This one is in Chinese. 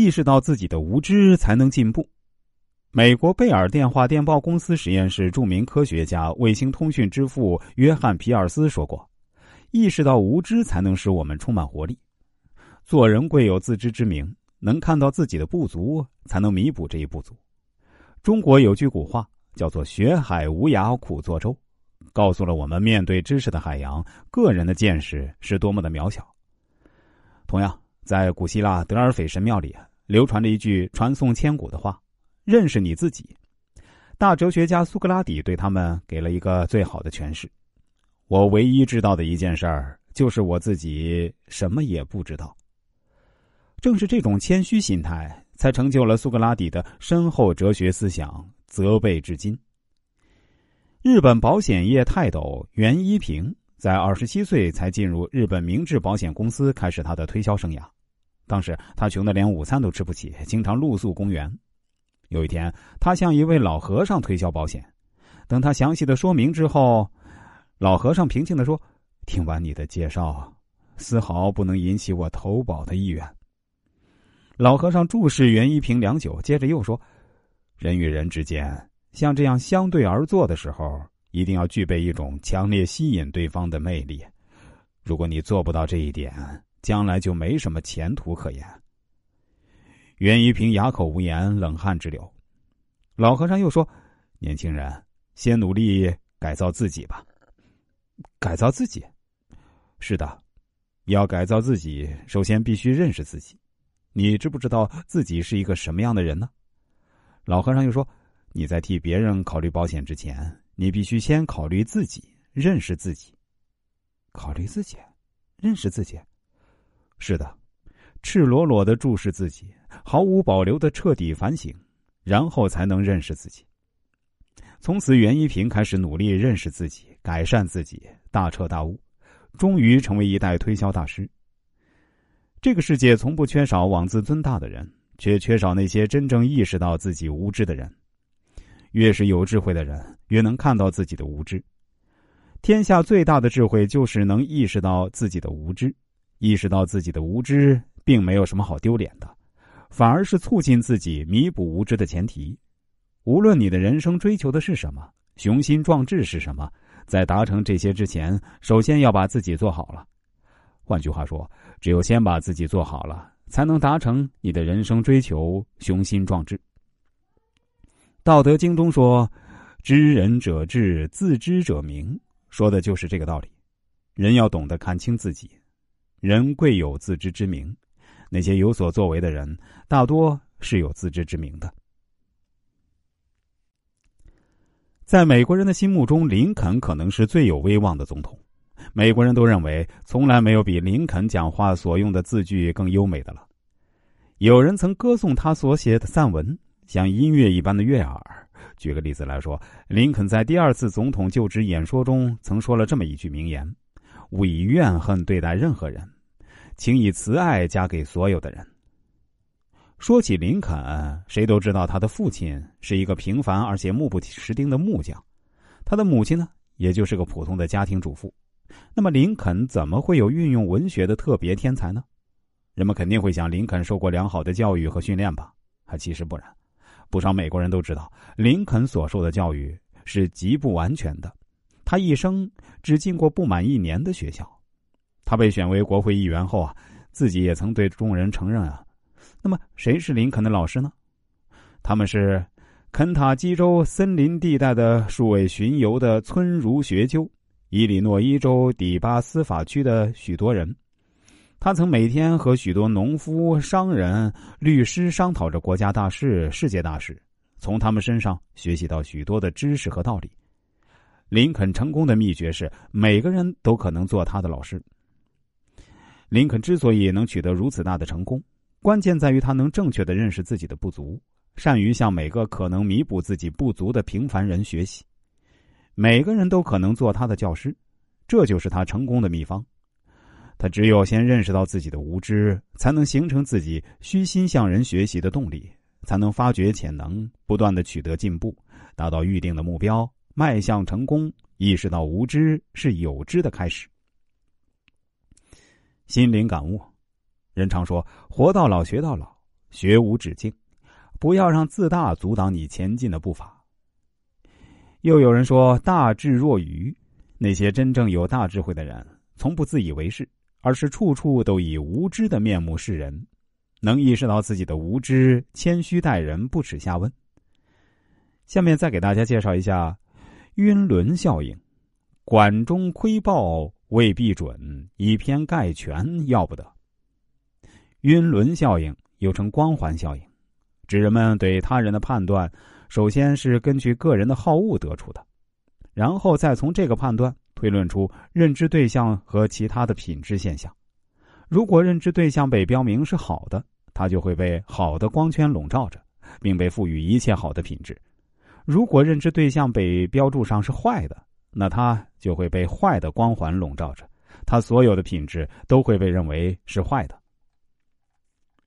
意识到自己的无知，才能进步。美国贝尔电话电报公司实验室著名科学家、卫星通讯之父约翰·皮尔斯说过：“意识到无知，才能使我们充满活力。做人贵有自知之明，能看到自己的不足，才能弥补这一不足。”中国有句古话叫做“学海无涯苦作舟”，告诉了我们面对知识的海洋，个人的见识是多么的渺小。同样，在古希腊德尔斐神庙里，流传着一句传颂千古的话。认识你自己，大哲学家苏格拉底对他们给了一个最好的诠释。我唯一知道的一件事儿，就是我自己什么也不知道。正是这种谦虚心态，才成就了苏格拉底的深厚哲学思想，责备至今。日本保险业泰斗袁一平在二十七岁才进入日本明治保险公司，开始他的推销生涯。当时他穷得连午餐都吃不起，经常露宿公园。有一天，他向一位老和尚推销保险。等他详细的说明之后，老和尚平静的说：“听完你的介绍，丝毫不能引起我投保的意愿。”老和尚注视袁一平良久，接着又说：“人与人之间，像这样相对而坐的时候，一定要具备一种强烈吸引对方的魅力。如果你做不到这一点，将来就没什么前途可言。”袁一平哑口无言，冷汗直流。老和尚又说：“年轻人，先努力改造自己吧。改造自己，是的，要改造自己，首先必须认识自己。你知不知道自己是一个什么样的人呢？”老和尚又说：“你在替别人考虑保险之前，你必须先考虑自己，认识自己。考虑自己，认识自己，是的，赤裸裸的注视自己。”毫无保留的彻底反省，然后才能认识自己。从此，袁一平开始努力认识自己，改善自己，大彻大悟，终于成为一代推销大师。这个世界从不缺少妄自尊大的人，却缺少那些真正意识到自己无知的人。越是有智慧的人，越能看到自己的无知。天下最大的智慧，就是能意识到自己的无知。意识到自己的无知，并没有什么好丢脸的。反而是促进自己弥补无知的前提。无论你的人生追求的是什么，雄心壮志是什么，在达成这些之前，首先要把自己做好了。换句话说，只有先把自己做好了，才能达成你的人生追求雄心壮志。《道德经》中说：“知人者智，自知者明。”说的就是这个道理。人要懂得看清自己，人贵有自知之明。那些有所作为的人，大多是有自知之明的。在美国人的心目中，林肯可能是最有威望的总统。美国人都认为，从来没有比林肯讲话所用的字句更优美的了。有人曾歌颂他所写的散文像音乐一般的悦耳。举个例子来说，林肯在第二次总统就职演说中曾说了这么一句名言：“勿以怨恨对待任何人。”请以慈爱加给所有的人。说起林肯，谁都知道他的父亲是一个平凡而且目不识丁的木匠，他的母亲呢，也就是个普通的家庭主妇。那么，林肯怎么会有运用文学的特别天才呢？人们肯定会想，林肯受过良好的教育和训练吧？啊，其实不然。不少美国人都知道，林肯所受的教育是极不完全的，他一生只进过不满一年的学校。他被选为国会议员后啊，自己也曾对众人承认啊。那么，谁是林肯的老师呢？他们是肯塔基州森林地带的数位巡游的村儒学究，伊利诺伊州底巴司法区的许多人。他曾每天和许多农夫、商人、律师商讨着国家大事、世界大事，从他们身上学习到许多的知识和道理。林肯成功的秘诀是，每个人都可能做他的老师。林肯之所以能取得如此大的成功，关键在于他能正确的认识自己的不足，善于向每个可能弥补自己不足的平凡人学习。每个人都可能做他的教师，这就是他成功的秘方。他只有先认识到自己的无知，才能形成自己虚心向人学习的动力，才能发掘潜能，不断的取得进步，达到预定的目标，迈向成功。意识到无知是有知的开始。心灵感悟，人常说“活到老，学到老”，学无止境，不要让自大阻挡你前进的步伐。又有人说：“大智若愚。”那些真正有大智慧的人，从不自以为是，而是处处都以无知的面目示人，能意识到自己的无知，谦虚待人，不耻下问。下面再给大家介绍一下晕轮效应：管中窥豹未必准，以偏概全要不得。晕轮效应又称光环效应，指人们对他人的判断。首先是根据个人的好恶得出的，然后再从这个判断推论出认知对象和其他的品质现象。如果认知对象被标明是好的，它就会被好的光圈笼罩着，并被赋予一切好的品质；如果认知对象被标注上是坏的，那他就会被坏的光环笼罩着，他所有的品质都会被认为是坏的。